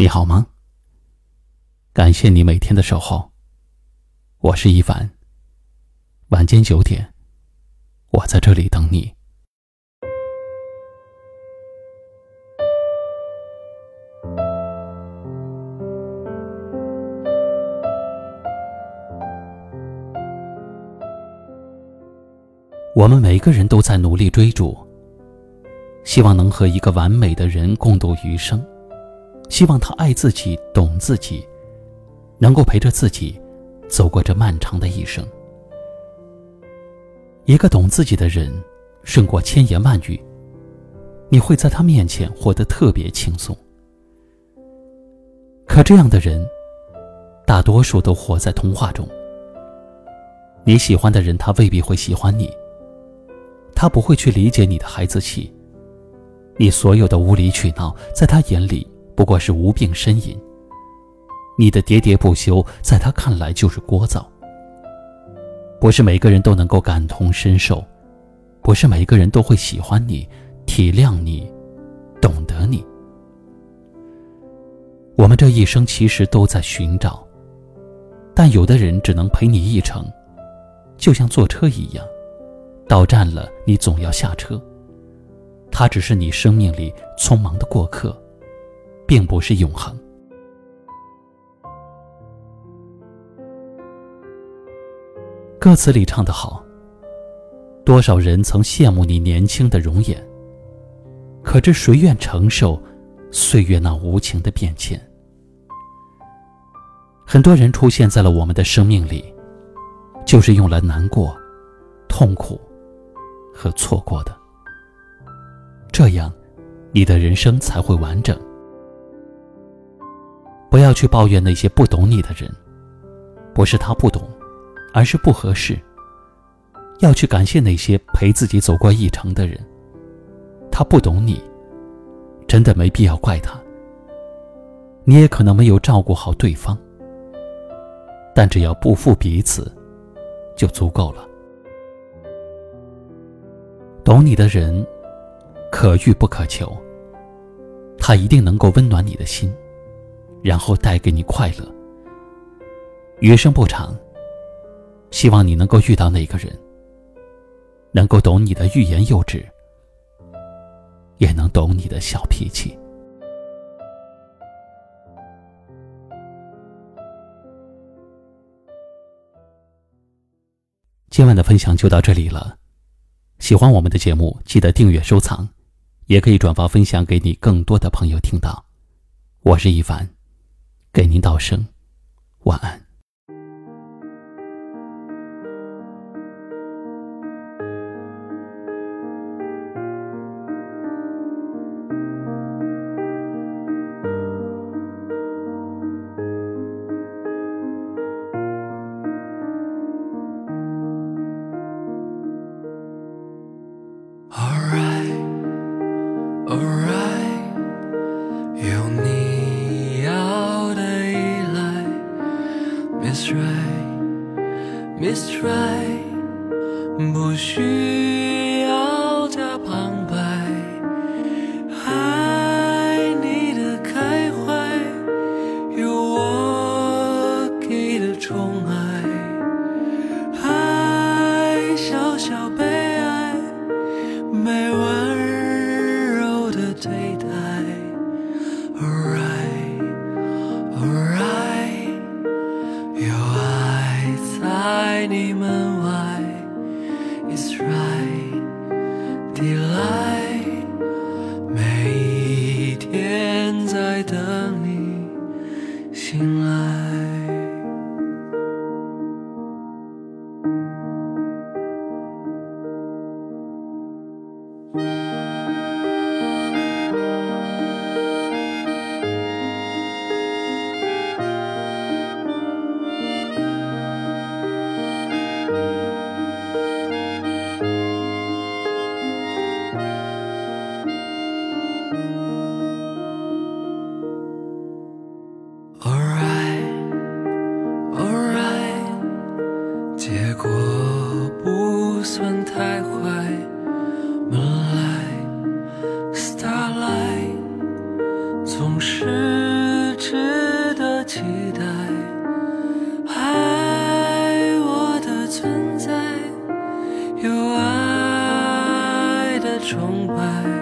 你好吗？感谢你每天的守候。我是一凡。晚间九点，我在这里等你。我们每个人都在努力追逐，希望能和一个完美的人共度余生。希望他爱自己，懂自己，能够陪着自己走过这漫长的一生。一个懂自己的人，胜过千言万语。你会在他面前活得特别轻松。可这样的人，大多数都活在童话中。你喜欢的人，他未必会喜欢你。他不会去理解你的孩子气。你所有的无理取闹，在他眼里。不过是无病呻吟。你的喋喋不休，在他看来就是聒噪。不是每个人都能够感同身受，不是每个人都会喜欢你、体谅你、懂得你。我们这一生其实都在寻找，但有的人只能陪你一程，就像坐车一样，到站了你总要下车。他只是你生命里匆忙的过客。并不是永恒。歌词里唱得好，多少人曾羡慕你年轻的容颜，可知谁愿承受岁月那无情的变迁？很多人出现在了我们的生命里，就是用来难过、痛苦和错过的，这样，你的人生才会完整。不要去抱怨那些不懂你的人，不是他不懂，而是不合适。要去感谢那些陪自己走过一程的人，他不懂你，真的没必要怪他。你也可能没有照顾好对方，但只要不负彼此，就足够了。懂你的人，可遇不可求，他一定能够温暖你的心。然后带给你快乐。余生不长，希望你能够遇到那个人，能够懂你的欲言又止，也能懂你的小脾气。今晚的分享就到这里了，喜欢我们的节目，记得订阅收藏，也可以转发分享给你更多的朋友听到。我是一凡。给您道声晚安。不需要加旁白。爱你的开怀，有我给的宠爱。爱 窗外